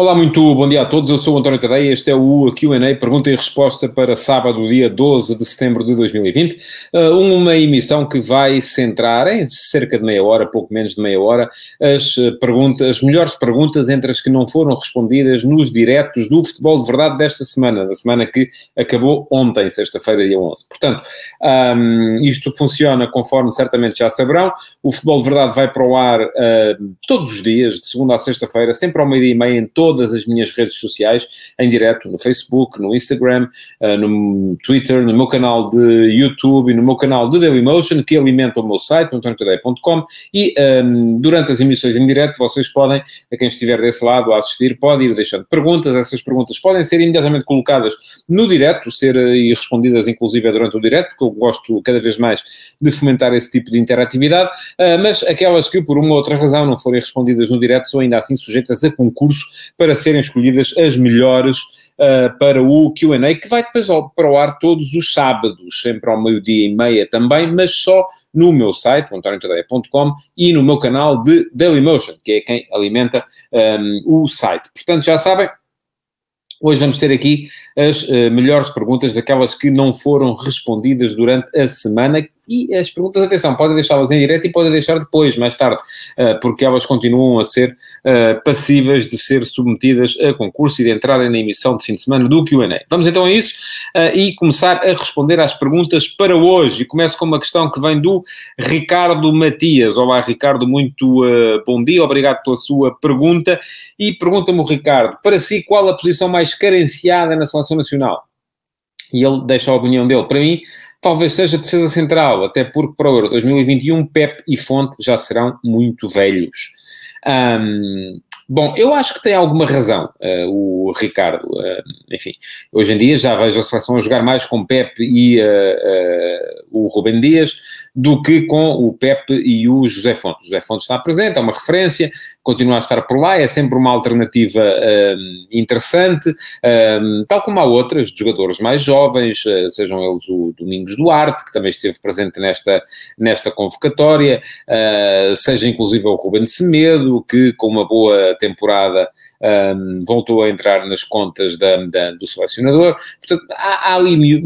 Olá, muito bom dia a todos. Eu sou o António Tadeia. Este é o QA, pergunta e resposta para sábado, dia 12 de setembro de 2020. Uh, uma emissão que vai centrar em cerca de meia hora, pouco menos de meia hora, as perguntas, as melhores perguntas entre as que não foram respondidas nos diretos do futebol de verdade desta semana, da semana que acabou ontem, sexta-feira, dia 11. Portanto, um, isto funciona conforme certamente já saberão. O futebol de verdade vai para o ar uh, todos os dias, de segunda a sexta-feira, sempre ao meio-dia e meia, em todo todas as minhas redes sociais, em direto, no Facebook, no Instagram, uh, no Twitter, no meu canal de YouTube e no meu canal de Dailymotion, que alimenta o meu site, antoniotadeia.com, e um, ehm, durante as emissões em direto, vocês podem, a quem estiver desse lado a assistir, pode ir deixando perguntas, essas perguntas podem ser imediatamente colocadas no direto, ser eh, e respondidas inclusive durante o direto, porque eu gosto cada vez mais de fomentar esse tipo de interatividade, uh, mas aquelas que por uma ou outra razão não forem respondidas no direto são ainda assim sujeitas a concurso para serem escolhidas as melhores uh, para o QA, que vai depois ao, para o ar todos os sábados, sempre ao meio-dia e meia também, mas só no meu site, antoniotadeia.com, e no meu canal de Dailymotion, que é quem alimenta um, o site. Portanto, já sabem, Hoje vamos ter aqui as uh, melhores perguntas, aquelas que não foram respondidas durante a semana e as perguntas, atenção, podem deixá-las em direto e podem deixar depois, mais tarde, eh, porque elas continuam a ser eh, passíveis de ser submetidas a concurso e de entrarem na emissão de fim de semana do QA. Vamos então a isso eh, e começar a responder às perguntas para hoje. E começo com uma questão que vem do Ricardo Matias. Olá, Ricardo, muito bom dia, obrigado pela sua pergunta. E pergunta-me Ricardo, para si, qual a posição mais carenciada na seleção nacional? E ele deixa a opinião dele. Para mim, talvez seja defesa central, até porque para o Euro 2021 Pep e Fonte já serão muito velhos. Um, bom, eu acho que tem alguma razão uh, o Ricardo. Uh, enfim, hoje em dia já vejo a seleção a jogar mais com Pep e uh, o Rubem Dias do que com o Pepe e o José Fontes. O José Fontes está presente, é uma referência, continua a estar por lá, é sempre uma alternativa um, interessante, um, tal como há outras, de jogadores mais jovens, uh, sejam eles o Domingos Duarte, que também esteve presente nesta, nesta convocatória, uh, seja inclusive o Ruben Semedo, que com uma boa temporada um, voltou a entrar nas contas da, da, do selecionador. Portanto, há, há, ali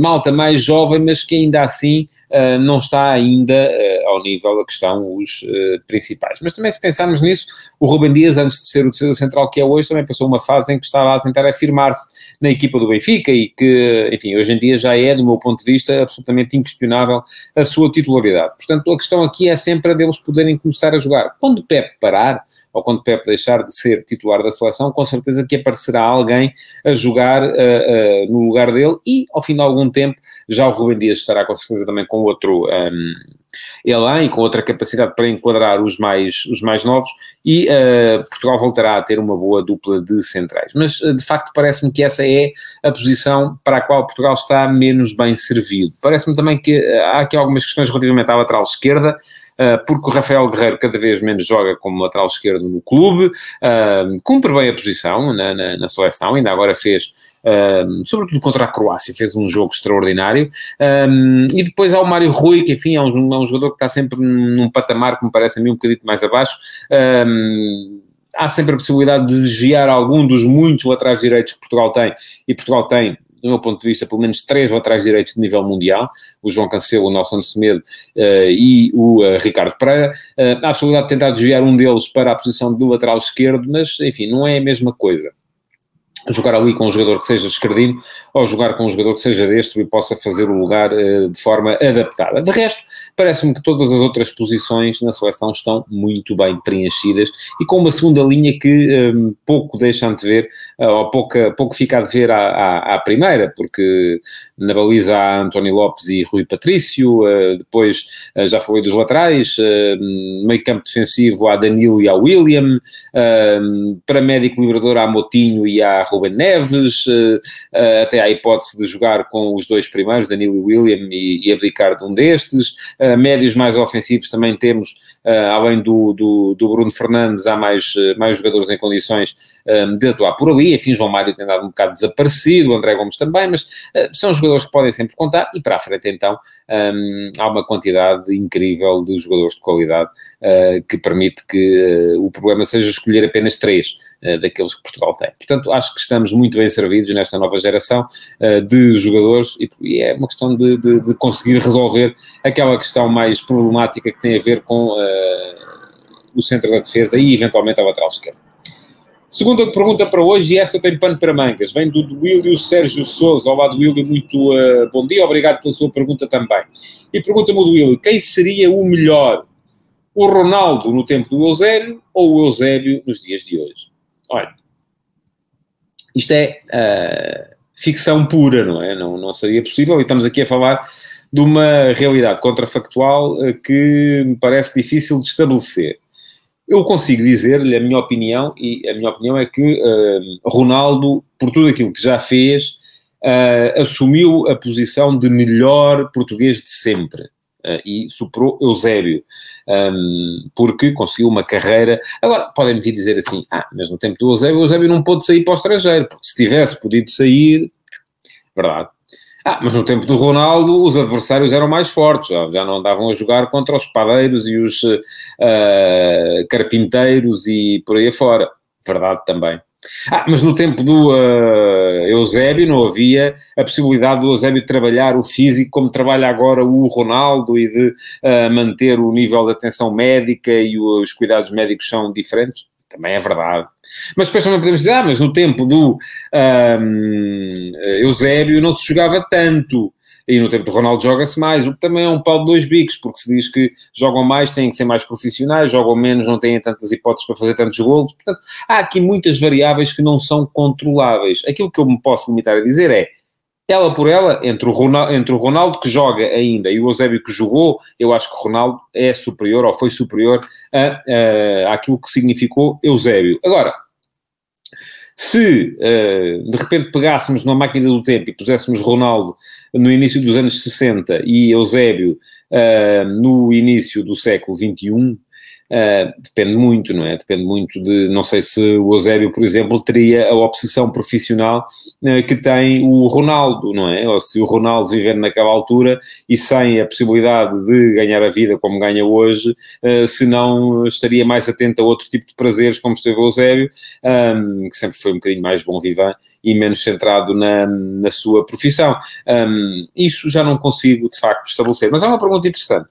malta mais jovem, mas que ainda assim uh, não está ainda uh, ao nível a que estão os uh, principais. Mas também, se pensarmos nisso, o Rubem Dias, antes de ser o defesa central que é hoje, também passou uma fase em que estava a tentar afirmar-se na equipa do Benfica e que, enfim, hoje em dia já é, do meu ponto de vista, absolutamente inquestionável a sua titularidade. Portanto, a questão aqui é sempre a deles poderem começar a jogar. Quando o parar, ou quando o Pep deixar de ser titular da seleção, com certeza que aparecerá alguém a jogar uh, uh, no lugar dele e, ao fim de algum tempo, já o Rubem Dias estará com certeza também com outro... Um, elan e com outra capacidade para enquadrar os mais, os mais novos e uh, Portugal voltará a ter uma boa dupla de centrais. Mas, uh, de facto, parece-me que essa é a posição para a qual Portugal está menos bem servido. Parece-me também que uh, há aqui algumas questões relativamente à lateral esquerda, porque o Rafael Guerreiro cada vez menos joga como lateral esquerdo no clube, cumpre bem a posição na, na, na seleção, ainda agora fez um, sobretudo contra a Croácia, fez um jogo extraordinário. Um, e depois há o Mário Rui, que enfim é um, é um, jogador que está sempre num patamar que me parece a mim um bocadinho mais abaixo. Há sempre a possibilidade de desviar algum dos muitos laterais direitos que Portugal tem, e Portugal tem, do meu ponto de vista, pelo menos três laterais direitos de nível mundial, o João Cancelo, o Nelson Semedo uh, e o uh, Ricardo Pereira. Uh, há a possibilidade de tentar desviar um deles para a posição do lateral esquerdo, mas, enfim, não é a mesma coisa jogar ali com um jogador que seja esquerdino ou jogar com um jogador que seja destro e possa fazer o lugar uh, de forma adaptada. De resto, parece-me que todas as outras posições na seleção estão muito bem preenchidas e com uma segunda linha que um, eh, pouco deixa de ver, uh, ou pouco, pouco fica a dever à, à, à, primeira, porque na baliza há António Lopes e Rui Patrício, uh, depois já falei dos laterais, meio campo defensivo há Danilo e há William, para médico liberador há Motinho e há Ruben Neves, até à hipótese de jogar com os dois primeiros, Danilo e William, e, e abdicar de um destes. médios mais ofensivos também temos, além do, do, do, Bruno Fernandes, há mais, mais jogadores em condições de atuar por ali. Enfim, João Mário tem dado um bocado desaparecido, o André Gomes também, mas são jogadores que podem sempre contar. E para a frente, então, há uma quantidade incrível de jogadores de qualidade que permite que o problema seja escolher apenas três uh, daqueles que Portugal tem. Portanto, acho que estamos muito bem servidos nesta nova geração uh, de jogadores e, e, é uma questão de, de, de, conseguir resolver aquela questão mais problemática que tem a ver com uh, o centro da defesa e, eventualmente, a lateral esquerda. Segunda pergunta para hoje, e esta tem pano para mangas, vem do Duílio Sérgio Souza. Olá, Duílio, muito uh, bom dia, obrigado pela sua pergunta também. E pergunta-me Duílio, quem seria o melhor o Ronaldo no tempo do Eusébio ou o Eusébio nos dias de hoje? Olha, isto é uh, ficção pura, não é? Não, não seria possível e estamos aqui a falar de uma realidade contrafactual uh, que me parece difícil de estabelecer. Eu consigo dizer-lhe a minha opinião, e a minha opinião é que uh, Ronaldo, por tudo aquilo que já fez, assumiu a posição de melhor português de sempre. Uh, e superou Eusébio, um, porque conseguiu uma carreira. Agora, podem-me vir dizer assim: ah, mas no tempo do Eusébio, Eusébio não pôde sair para o estrangeiro, porque se tivesse podido sair, verdade. Ah, mas no tempo do Ronaldo, os adversários eram mais fortes, já, não andavam a jogar contra os padeiros e os uh, carpinteiros e por aí afora. Verdade também. Ah, mas no tempo do uh, Eusébio não havia a possibilidade do Eusébio trabalhar o físico como trabalha agora o Ronaldo e de uh, manter o nível de atenção médica e os cuidados médicos são diferentes. Também é verdade. Mas depois também podemos dizer, ah, mas no tempo do um, Eusébio não se jogava tanto. E no tempo do Ronaldo joga-se mais, o que também é um pau de dois bicos, porque se diz que jogam mais, têm que ser mais profissionais, jogam menos, não têm tantas hipóteses para fazer tantos golos. Portanto, há aqui muitas variáveis que não são controláveis. Aquilo que eu me posso limitar a dizer é, ela por ela, entre o, Ronaldo, entre o Ronaldo que joga ainda e o Eusébio que jogou, eu acho que o Ronaldo é superior ou foi superior a, a, àquilo que significou Eusébio. Agora, se uh, de repente pegássemos numa máquina do tempo e puséssemos Ronaldo no início dos anos 60 e Eusébio uh, no início do século XXI, Uh, depende muito, não é? Depende muito de, não sei se o Eusébio, por exemplo, teria a obsessão profissional uh, que tem o Ronaldo, não é? Ou se o Ronaldo viver naquela altura e sem a possibilidade de ganhar a vida como ganha hoje, uh, se não estaria mais atento a outro tipo de prazeres, como esteve o Eusébio, um, que sempre foi um bocadinho mais bom vivant e menos centrado na, na sua profissão. Um, isso já não consigo, de facto, estabelecer. Mas é uma pergunta interessante.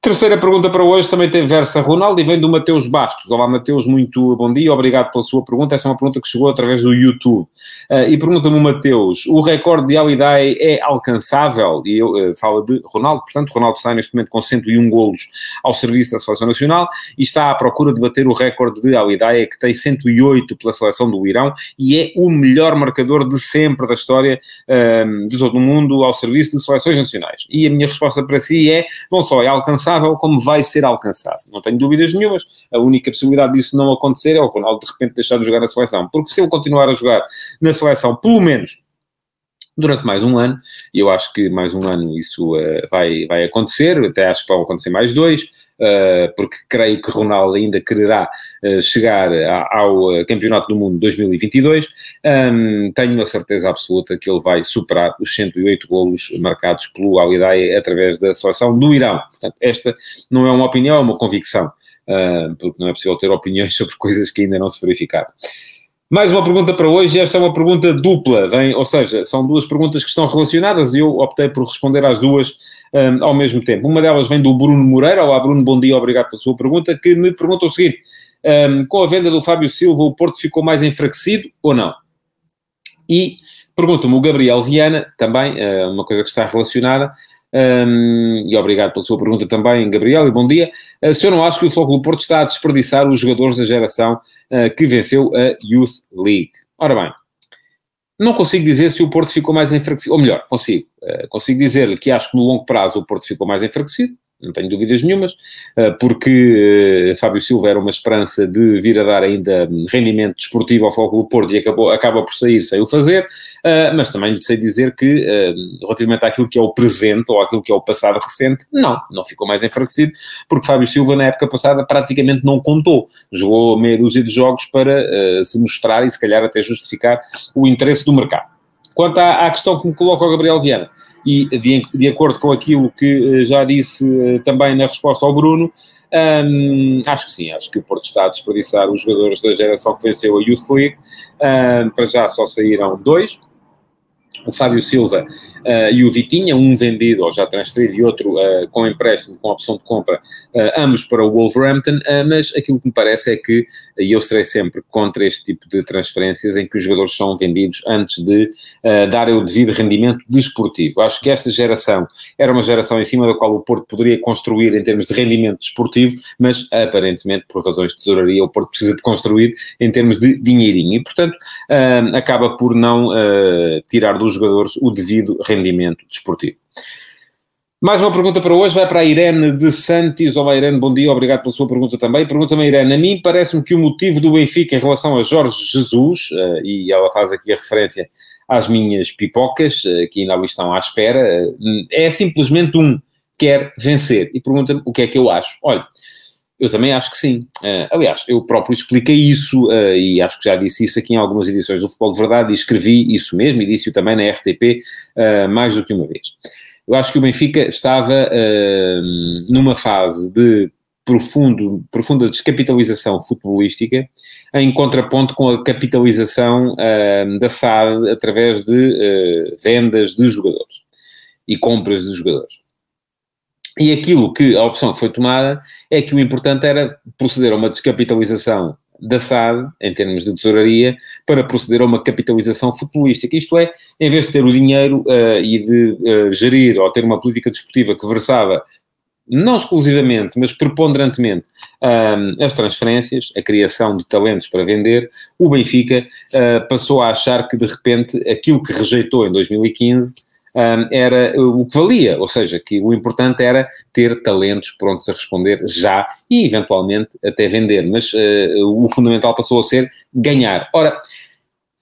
Terceira pergunta para hoje também tem versa Ronaldo e vem do Mateus Bastos. Olá, Mateus, muito bom dia, obrigado pela sua pergunta. Esta é uma pergunta que chegou através do YouTube. Uh, e pergunta-me Mateus: o recorde de Alidai é alcançável? E eu uh, falo de Ronaldo, portanto, Ronaldo está neste momento com 101 golos ao serviço da Seleção Nacional e está à procura de bater o recorde de Alidai, que tem 108 pela seleção do Irão e é o melhor marcador de sempre da história uh, de todo o mundo ao serviço de seleções nacionais. E a minha resposta para si é: não só é alcançável, como vai ser alcançado. Não tenho dúvidas nenhumas. A única possibilidade disso não acontecer é o Ronaldo de repente deixar de jogar na seleção. Porque se ele continuar a jogar na seleção, pelo menos durante mais um ano, e eu acho que mais um ano isso uh, vai, vai acontecer, até acho que vão acontecer mais dois, porque creio que Ronaldo ainda quererá uh, chegar ao Campeonato do Mundo 2022, um, tenho a certeza absoluta que ele vai superar os 108 golos marcados pelo Alidai através da seleção do Irão. Portanto, esta não é uma opinião, é uma convicção, porque não é possível ter opiniões sobre coisas que ainda não se verificaram. Mais uma pergunta para hoje, esta é uma pergunta dupla, vem, ou seja, são duas perguntas que estão relacionadas e eu optei por responder às duas um, ao mesmo tempo. Uma delas vem do Bruno Moreira, olá Bruno, bom dia, obrigado pela sua pergunta, que me pergunta o seguinte, um, com a venda do Fábio Silva o Porto ficou mais enfraquecido ou não? E pergunta-me o Gabriel Viana, também, uh, uma coisa que está relacionada, um, e obrigado pela sua pergunta também, Gabriel, e bom dia. Uh, se eu não acho que o Flóculo Porto está a desperdiçar os jogadores da geração uh, que venceu a Youth League. Ora bem, não consigo dizer se o Porto ficou mais enfraquecido, ou melhor, consigo. Uh, consigo dizer-lhe que acho que no longo prazo o Porto ficou mais enfraquecido, não tenho dúvidas nenhumas, uh, porque uh, Fábio Silva era uma esperança de vir a dar ainda rendimento desportivo ao do Porto e acabou, acaba por sair sem o fazer, uh, mas também lhe sei dizer que, relativamente àquilo que é o presente ou àquilo que é o passado recente, não, não ficou mais enfraquecido, porque Fábio Silva na época passada praticamente não contou, jogou meia dúzia de jogos para se mostrar e se calhar até justificar o interesse do mercado. Quanto à, à questão que me coloca o Gabriel Viana, e de, de acordo com aquilo que eh, já disse eh, também na resposta ao Bruno, um, acho que sim, acho que o Porto está a desperdiçar os jogadores da geração que venceu a Youth League. Um, para já só saíram dois, o Fábio Silva uh, e o Vitinha, um vendido ou já transferido e outro uh, com empréstimo, com opção de compra, uh, ambos para o Wolverhampton, mas aquilo que me parece é que, e eu serei sempre contra este tipo de transferências em que os jogadores são vendidos antes de darem o devido rendimento desportivo. Acho que esta geração era uma geração em cima da qual o Porto poderia construir em termos de rendimento desportivo, mas aparentemente, por razões de tesouraria, o Porto precisa de construir em termos de dinheirinho e, portanto, acaba por não tirar dos jogadores o devido rendimento desportivo. Mais uma pergunta para hoje, vai para a Irene de Santos. Olá Irene, bom dia, obrigado pela sua pergunta também. Pergunta-me Irene, a mim parece-me que o motivo do Benfica em relação a Jorge Jesus, uh, e ela faz aqui a referência às minhas pipocas, uh, que ainda estão à espera, uh, é simplesmente um, quer vencer. E pergunta-me o que é que eu acho. Olha, eu também acho que sim. Uh, aliás, eu próprio expliquei isso uh, e acho que já disse isso aqui em algumas edições do Futebol de Verdade e escrevi isso mesmo e disse-o também na RTP uh, eh, mais do que uma vez. Eu acho que o Benfica estava numa fase de profundo, profunda descapitalização futebolística em contraponto com a capitalização da SAD através de vendas de jogadores e compras de jogadores. E aquilo que a opção que foi tomada é que o importante era proceder a uma descapitalização da SAD, em termos de tesouraria, para proceder a uma capitalização futebolística. Isto é, em vez de ter o dinheiro uh, e de uh, gerir ou ter uma política desportiva que versava, não exclusivamente, mas preponderantemente, um, as transferências, a criação de talentos para vender, o Benfica uh, passou a achar que, de repente, aquilo que rejeitou em 2015 um, era o que valia, ou seja, que o importante era ter talentos prontos a responder já e eventualmente até vender, mas uh, o fundamental passou a ser ganhar. Ora,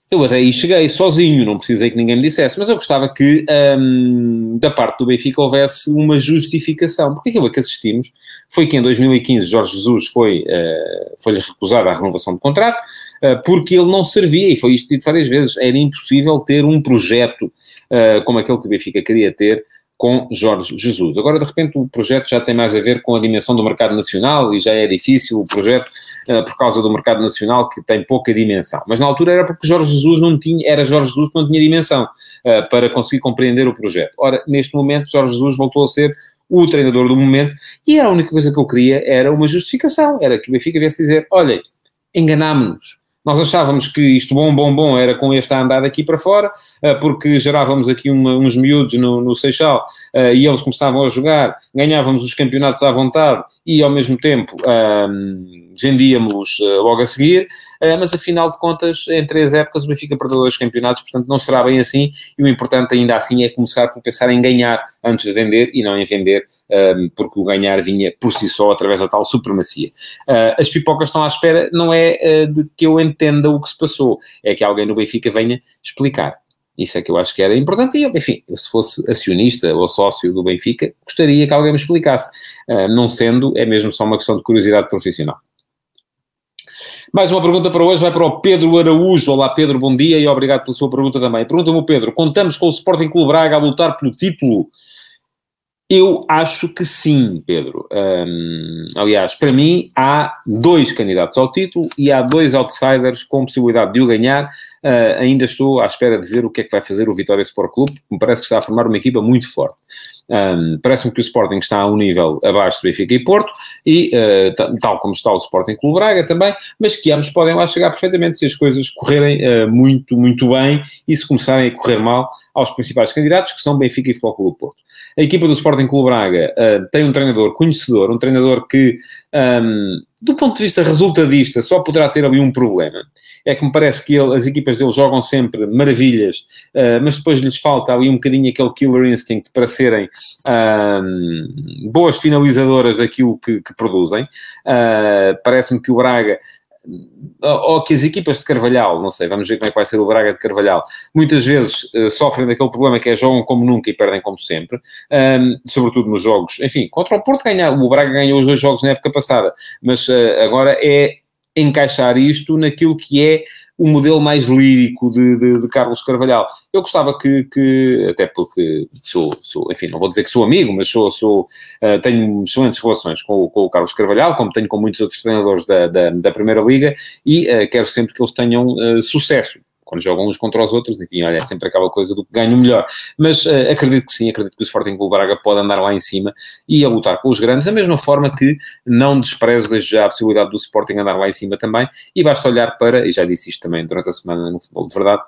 eu até aí cheguei sozinho, não precisei que ninguém me dissesse, mas eu gostava que um, da parte do Benfica houvesse uma justificação, porque aquilo a que assistimos foi que em 2015 Jorge Jesus foi, uh, foi-lhe recusada a renovação do contrato, uh, porque ele não servia, e foi isto dito várias vezes, era impossível ter um projeto uh, como aquele que o Benfica queria ter com Jorge Jesus. Agora, de repente, o projeto já tem mais a ver com a dimensão do mercado nacional e já é difícil o projeto uh, por causa do mercado nacional que tem pouca dimensão. Mas na altura era porque Jorge Jesus não tinha, era Jorge Jesus que não tinha dimensão uh, para conseguir compreender o projeto. Ora, neste momento, Jorge Jesus voltou a ser o treinador do momento e a única coisa que eu queria era uma justificação, era que o Benfica viesse dizer, olhem, enganámos-nos, nós achávamos que isto bom, bom, bom era com este andar daqui para fora, eh, porque gerávamos aqui uma, uns miúdos no, no Seixal eh, e eles começavam a jogar, ganhávamos os campeonatos à vontade e ao mesmo tempo um, vendíamos uh, logo a seguir, uh, mas afinal de contas, em três épocas o Benfica perdeu dois campeonatos, portanto não será bem assim, e o importante ainda assim é começar por pensar em ganhar antes de vender e não em vender, um, porque o ganhar vinha por si só através da tal supremacia. Uh, as pipocas estão à espera, não é de que eu entenda o que se passou, é que alguém no Benfica venha explicar. Isso é que eu acho que era importante. E, enfim, se fosse acionista ou sócio do Benfica, gostaria que alguém me explicasse. Não sendo, é mesmo só uma questão de curiosidade profissional. Mais uma pergunta para hoje vai para o Pedro Araújo. Olá, Pedro, bom dia e obrigado pela sua pergunta também. Pergunta-me Pedro: contamos com o Sporting Clube Braga a lutar pelo título? Eu acho que sim, Pedro. Um, aliás, para mim, há dois candidatos ao título e há dois outsiders com possibilidade de o ganhar. Uh, ainda estou à espera de ver o que é que vai fazer o Vitória Sport Clube, me parece que está a formar uma equipa muito forte. Um, Parece-me que o Sporting está a um nível abaixo do Benfica e Porto, e uh, tal como está o Sporting Clube Braga também, mas que ambos podem lá chegar perfeitamente se as coisas correrem uh, muito, muito bem e se começarem a correr mal aos principais candidatos, que são Benfica e Futebol Clube Porto. A equipa do Sporting Clube Braga uh, tem um treinador conhecedor, um treinador que um, do ponto de vista resultadista, só poderá ter ali um problema. É que me parece que ele, as equipas dele jogam sempre maravilhas, uh, mas depois lhes falta ali um bocadinho aquele killer instinct para serem uh, boas finalizadoras daquilo que, que produzem. Uh, Parece-me que o Braga ou que as equipas de Carvalhal, não sei, vamos ver como é que vai ser o Braga de Carvalhal, muitas vezes uh, sofrem daquele problema que é jogam como nunca e perdem como sempre, um, sobretudo nos jogos, enfim, contra o Porto ganhar, o Braga ganhou os dois jogos na época passada, mas uh, agora é encaixar isto naquilo que é o modelo mais lírico de, de, de, Carlos Carvalhal. Eu gostava que, que até porque sou, sou, enfim, não vou dizer que sou amigo, mas sou, sou uh, tenho excelentes relações com, com, o Carlos Carvalhal, como tenho com muitos outros treinadores da, da, da Primeira Liga, e uh, quero sempre que eles tenham uh, sucesso quando jogam uns contra os outros, enfim, olha, é sempre aquela coisa do que ganho melhor. Mas uh, acredito que sim, acredito que o Sporting Clube Braga pode andar lá em cima e a lutar com os grandes, da mesma forma que não desprezo desde já a possibilidade do Sporting andar lá em cima também, e basta olhar para, e já disse isto também durante a semana no Futebol de Verdade,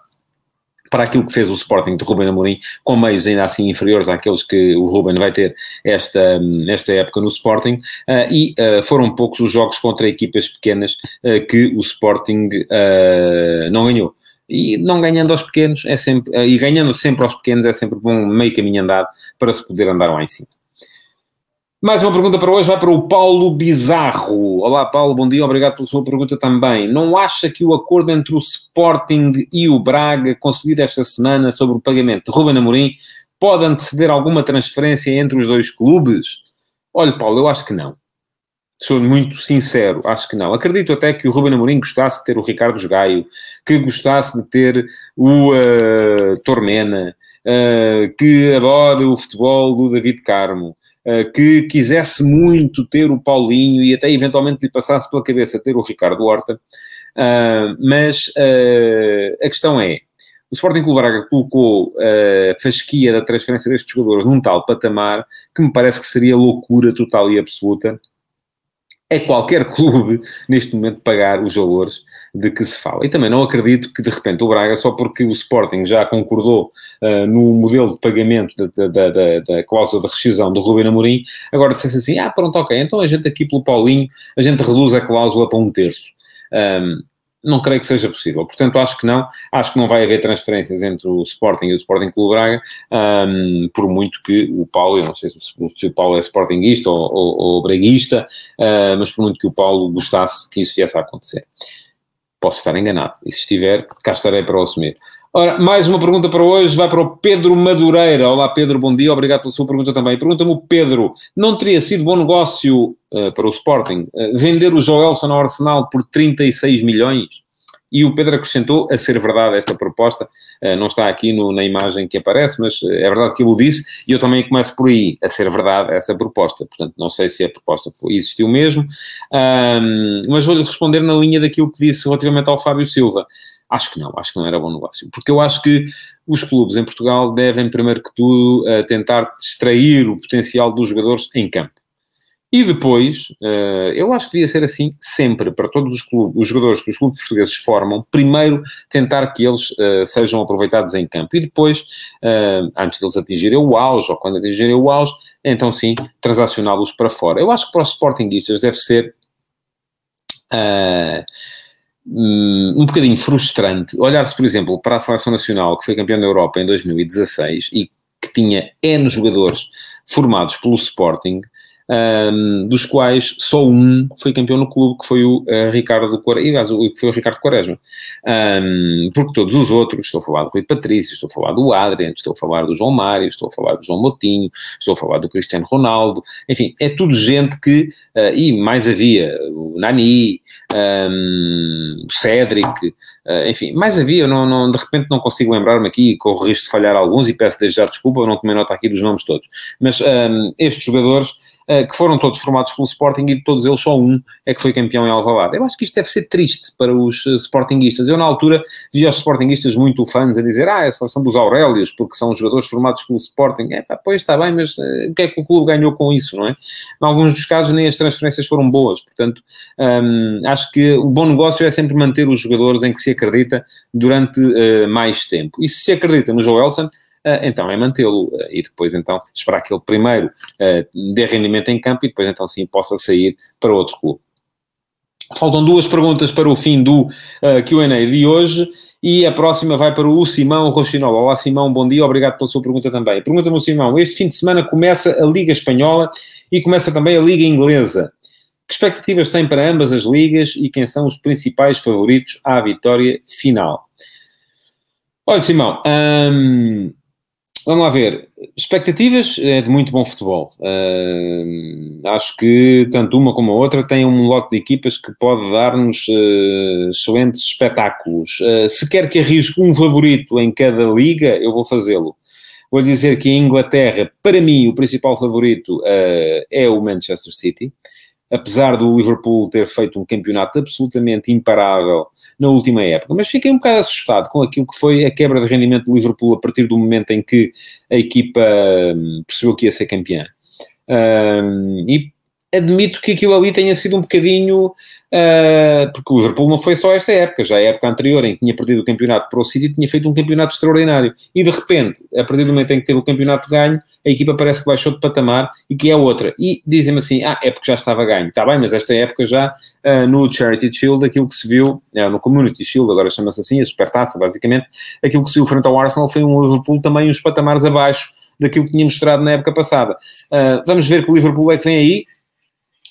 para aquilo que fez o Sporting de Ruben Amorim, com meios ainda assim inferiores àqueles que o Ruben vai ter esta, esta época no Sporting, uh, e uh, foram poucos os jogos contra equipas pequenas uh, que o Sporting não ganhou. E não ganhando aos pequenos é sempre, e ganhando sempre aos pequenos é sempre bom meio caminho andado para se poder andar lá em cima. Mais uma pergunta para hoje vai para o Paulo Bizarro. Olá, Paulo, bom dia, obrigado pela sua pergunta também. Não acha que o acordo entre o Sporting e o Braga, conseguido esta semana sobre o pagamento de Ruben Amorim, pode anteceder alguma transferência entre os dois clubes? Olha, Paulo, eu acho que não. Sou muito sincero, acho que não. Acredito até que o Ruben Amorim gostasse de ter o Ricardo Gaio, que gostasse de ter o uh, Tormena, uh, que adora o futebol do David Carmo, uh, que quisesse muito ter o Paulinho e até eventualmente lhe passasse pela cabeça ter o Ricardo Horta. mas a questão é, o Sporting Clube Braga colocou a fasquia da transferência destes jogadores num tal patamar que me parece que seria loucura total e absoluta é qualquer clube, neste momento, pagar os valores de que se fala. E também não acredito que, de repente, o Braga, só porque o Sporting já concordou uh, no modelo de pagamento da, da, da, da, cláusula de rescisão do Rubem Amorim, agora dissesse assim, ah, pronto, ok, então a gente aqui pelo Paulinho, a gente reduz a cláusula para um terço. Um, não creio que seja possível. Portanto, acho que não. Acho que não vai haver transferências entre o Sporting e o Sporting Clube Braga, um, por muito que o Paulo, eu não sei se, o Paulo é Sportingista ou, ou, ou Braguista, uh, mas por muito que o Paulo gostasse que isso viesse a acontecer. Posso estar enganado. E se estiver, cá estarei para o assumir. Ora, mais uma pergunta para hoje, vai para o Pedro Madureira. Olá Pedro, bom dia, obrigado pela sua pergunta também. Pergunta-me o Pedro, não teria sido bom negócio uh, para o Sporting uh, vender o Joelson ao Arsenal por 36 milhões? E o Pedro acrescentou, a ser verdade esta proposta, uh, não está aqui no, na imagem que aparece, mas é verdade que ele o disse, e eu também começo por aí, a ser verdade essa proposta. Portanto, não sei se a proposta foi, existiu mesmo, mas vou-lhe responder na linha daquilo que disse relativamente ao Fábio Silva. Acho que não, acho que não era bom negócio. Porque eu acho que os clubes em Portugal devem, primeiro que tudo, uh, tentar extrair o potencial dos jogadores em campo. E depois, uh, eu acho que devia ser assim sempre, para todos os clubes, os jogadores que os clubes portugueses formam, primeiro tentar que eles uh, sejam aproveitados em campo e depois, antes deles atingirem o auge, ou quando atingirem o auge, então sim, transacioná-los para fora. Eu acho que para os Sportingistas deve ser Hum, um bocadinho frustrante olhar-se, por exemplo, para a Seleção Nacional, que foi campeão da Europa em 2016 e que tinha N jogadores formados pelo Sporting, um, dos quais só um foi campeão no clube, que foi o uh, Ricardo Quaresma, que foi o Ricardo Quaresma. Um, porque todos os outros, estou a falar do Rui Patrício, estou a falar do Adrian, estou a falar do João Mário, estou a falar do João Motinho, estou a falar do Cristiano Ronaldo, enfim, é tudo gente que, uh, e mais havia o Nani, um, Cédric, uh, enfim, mais havia, não, não, de repente não consigo lembrar-me aqui, corro risco de falhar alguns e peço desde já desculpa, eu não tomei nota aqui dos nomes todos, mas estes jogadores eh, que foram todos formados pelo Sporting e de todos eles só um é que foi campeão em Alvalade. Eu acho que isto deve ser triste para os uh, Sportinguistas. Eu, na altura, via os Sportinguistas muito fãs a dizer ah, é a seleção dos Aurélios, porque são jogadores formados pelo Sporting. É pois está bem, mas uh, o que é que o clube ganhou com isso, não é? Em alguns dos casos nem as transferências foram boas, portanto, um, acho que o bom negócio é sempre manter os jogadores em que se acredita durante uh, mais tempo. E se se acredita no Joelson, então é mantê-lo ah, e depois então esperar que ele primeiro ah, dê rendimento em campo e depois então sim possa sair para outro clube. Faltam duas perguntas para o fim do QA de hoje. E a próxima vai para o Simão Rochinola. Olá, Simão, bom dia, obrigado pela sua pergunta também. Pergunta-me, Simão, este fim de semana começa a Liga Espanhola e começa também a Liga Inglesa. Que expectativas tem para ambas as ligas e quem são os principais favoritos à vitória final? Olha, Simão, hum, Vamos lá ver. Expectativas é de muito bom futebol. Uh, acho que tanto uma como a outra têm um lote de equipas que pode dar-nos uh, excelentes espetáculos. Uh, se quer que arrisque um favorito em cada liga, eu vou fazê-lo. Vou dizer que em Inglaterra, para mim, o principal favorito é o Manchester City. Apesar do Liverpool ter feito um campeonato absolutamente imparável na última época, mas fiquei um bocado assustado com aquilo que foi a quebra de rendimento do Liverpool a partir do momento em que a equipa hum, percebeu que ia ser campeã. Um, e admito que aquilo ali tenha sido um bocadinho Uh, porque o Liverpool não foi só esta época, já a época anterior em que tinha perdido o campeonato para o City, tinha feito um campeonato extraordinário. E de repente, a partir do momento em que teve o campeonato ganho, a equipa parece que baixou de patamar e que é outra. E dizem-me assim: ah, é porque já estava ganho. Está bem, mas esta época já uh, no Charity Shield, aquilo que se viu, uh, no Community Shield, agora chama-se assim, a Supertaça, basicamente, aquilo que se viu frente ao Arsenal foi um Liverpool também uns patamares abaixo daquilo que tinha mostrado na época passada. Uh, vamos ver que o Liverpool é que vem aí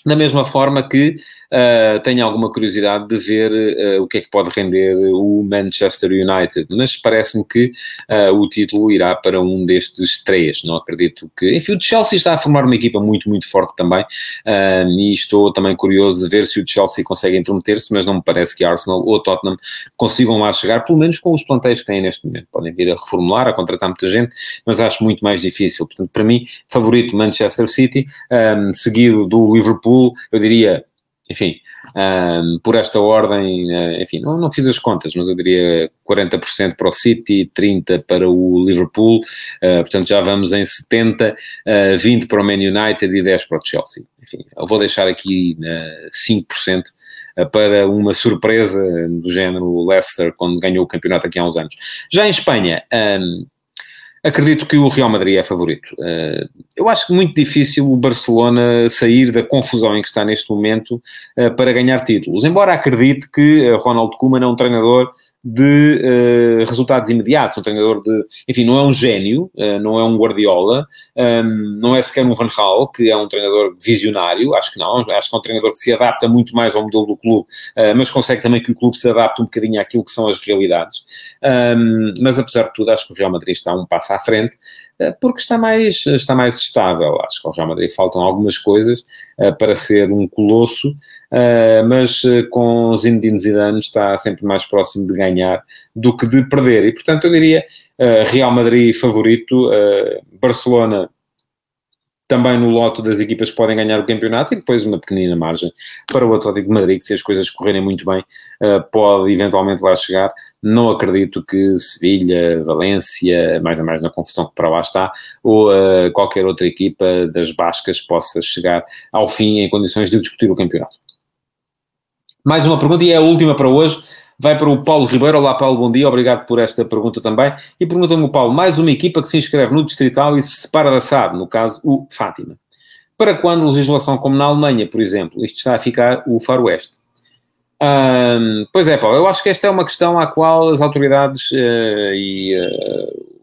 da mesma forma que uh, tenho alguma curiosidade de ver uh, o que é que pode render o Manchester United, mas parece-me que uh, o título irá para um destes três. Não acredito que. Enfim, o Chelsea está a formar uma equipa muito, muito forte também, e estou também curioso de ver se o Chelsea consegue intrometer-se, mas não me parece que Arsenal ou Tottenham consigam lá chegar, pelo menos com os plantéis que têm neste momento. Podem vir a reformular, a contratar muita gente, mas acho muito mais difícil. Portanto, para mim, favorito Manchester City, um, seguido do Liverpool eu diria, enfim, um, por esta ordem, uh, enfim, não, não, fiz as contas, mas eu diria 40% para o City, 30% para o Liverpool, uh, portanto já vamos em 70%, uh, 20% para o Man United e 10% para o Chelsea. Enfim, eu vou deixar aqui uh, 5% para uma surpresa do género Leicester, quando ganhou o campeonato aqui há uns anos. Já em Espanha, um, Acredito que o Real Madrid é favorito. Eh, eu acho muito difícil o Barcelona sair da confusão em que está neste momento eh, para ganhar títulos. Embora acredite que eh, Ronald Koeman é um treinador de uh, resultados imediatos, um treinador de, enfim, não é um gênio, uh, não é um Guardiola, um, ehm, não é sequer um Van Gaal, que é um treinador visionário, acho que não, acho que é um treinador que se adapta muito mais ao modelo do clube, uh, mas consegue também que o clube se adapte um bocadinho àquilo que são as realidades. Um, ehm, mas apesar de tudo, acho que o Real Madrid está um passo à frente, porque está mais, está mais estável. Acho que ao Real Madrid faltam algumas coisas para ser um colosso, Uh, mas com Zinedine Zidane está sempre mais próximo de ganhar do que de perder. E, portanto, eu diria Real Madrid favorito, Barcelona também no lote das equipas que podem ganhar o campeonato e depois uma pequenina margem para o Atlético de Madrid, que se as coisas correrem muito bem, pode eventualmente lá chegar. Não acredito que Sevilha, Valência, mais a mais na confusão que para lá está, ou qualquer outra equipa das Bascas possa chegar ao fim em condições de discutir o campeonato. Mais uma pergunta e é a última para hoje. Vai para o Paulo Ribeiro. Olá, Paulo, bom dia. Obrigado por esta pergunta também. E pergunta-me o Paulo: mais uma equipa que se inscreve no Distrital e se separa da SAD, no caso, o Fátima. Para quando legislação como na Alemanha, por exemplo? Isto está a ficar o Faroeste. Hum, pois é, Paulo, eu acho que esta é uma questão à qual as autoridades uh, e uh,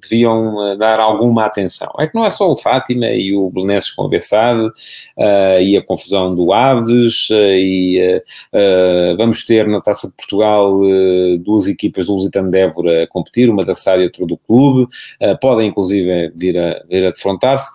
deviam eh, dar alguma atenção. É que não é só o Fátima e o Belenenses com a Bessade uh, e a confusão do Aves uh, e uh, vamos ter na Taça de Portugal duas equipas do Lusitano de Évora a competir, uma da SAD e outra do clube, podem inclusive vir a, vir a defrontar-se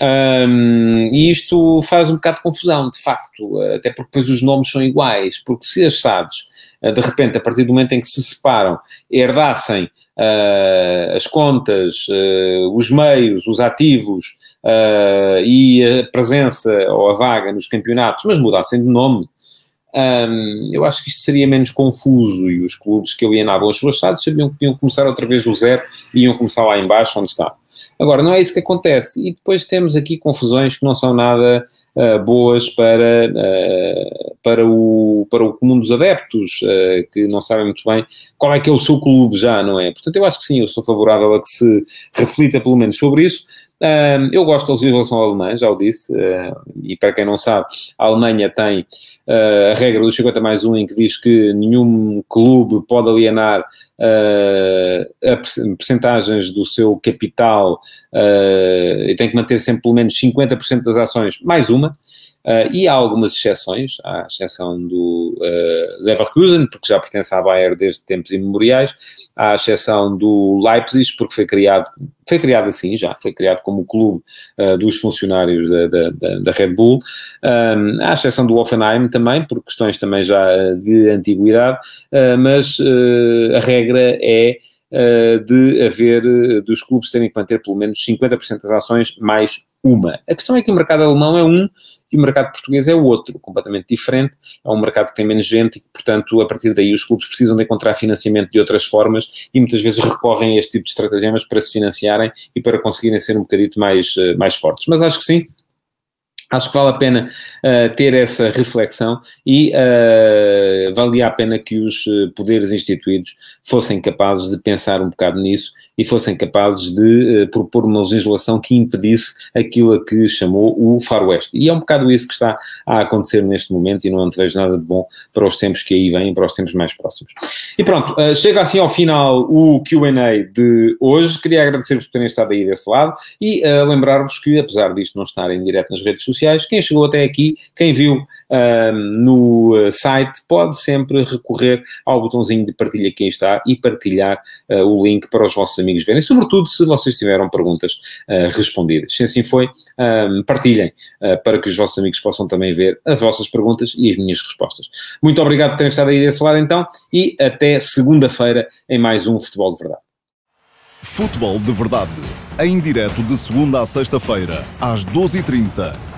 um, e isto faz um bocado de confusão, de facto, até porque depois os nomes são iguais, porque se as SADs de repente, a partir do momento em que se separam, herdassem uh, as contas, uh, os meios, os ativos uh, e a presença ou a vaga nos campeonatos, mas mudassem de nome, um, eu acho que isto seria menos confuso e os clubes que alienavam as suas SADs sabiam que iam começar outra vez do zero e iam começar lá embaixo onde está. Agora, não é isso que acontece. E depois temos aqui confusões que não são nada uh, boas para, uh, para, o, para o comum dos adeptos, uh, que não sabem muito bem qual é que é o seu clube já, não é? Portanto, eu acho que sim, eu sou favorável a que se reflita pelo menos sobre isso. Um, eu gosto da legislação alemã, já o disse, uh, e para quem não sabe, a Alemanha tem uh, a regra do 50 mais 1 em que diz que nenhum clube pode alienar uh, percentagens do seu capital e tem que manter sempre pelo menos 50% das ações, mais uma. Uh, e há algumas exceções, à exceção do uh, Leverkusen, porque já pertence à Bayer desde tempos imemoriais, à exceção do Leipzig, porque foi criado, foi criado assim já, foi criado como clube uh, dos funcionários da, da, da Red Bull, um, à exceção do Offenheim também, por questões também já de antiguidade, mas a regra é de haver, dos clubes terem que manter pelo menos 50% das ações mais uma. A questão é que o mercado alemão é um e o mercado português é outro, completamente diferente. É um mercado que tem menos gente e portanto, a partir daí os clubes precisam de encontrar financiamento de outras formas e muitas vezes recorrem a este tipo de estratagemas para se financiarem e para conseguirem ser um bocadito mais, eh, mais fortes. Mas acho que sim, Acho que vale a pena uh, ter essa reflexão e uh, valia a pena que os eh, poderes instituídos fossem capazes de pensar um bocado nisso e fossem capazes de uh, propor uma legislação que impedisse aquilo a que chamou o faroeste. E é um bocado isso que está a acontecer neste momento e não antevejo nada de bom para os tempos que aí vêm, para os tempos mais próximos. E pronto, chega assim ao final o Q&A de hoje. Queria agradecer-vos por terem estado aí desse lado e lembrar-vos que, apesar disto não estar em direto nas redes sociais, sociais. Quem chegou até aqui, quem viu no uh, site, pode sempre recorrer ao botãozinho de partilha que está e partilhar uh, o link para os vossos amigos verem, sobretudo se vocês tiveram perguntas uh, respondidas. Se assim foi, partilhem para que os vossos amigos possam também ver as vossas perguntas e as minhas respostas. Muito obrigado por terem estado aí desse lado então e até segunda-feira em mais um Futebol de Verdade. Futebol de Verdade, em direto de segunda a sexta-feira, às 12h30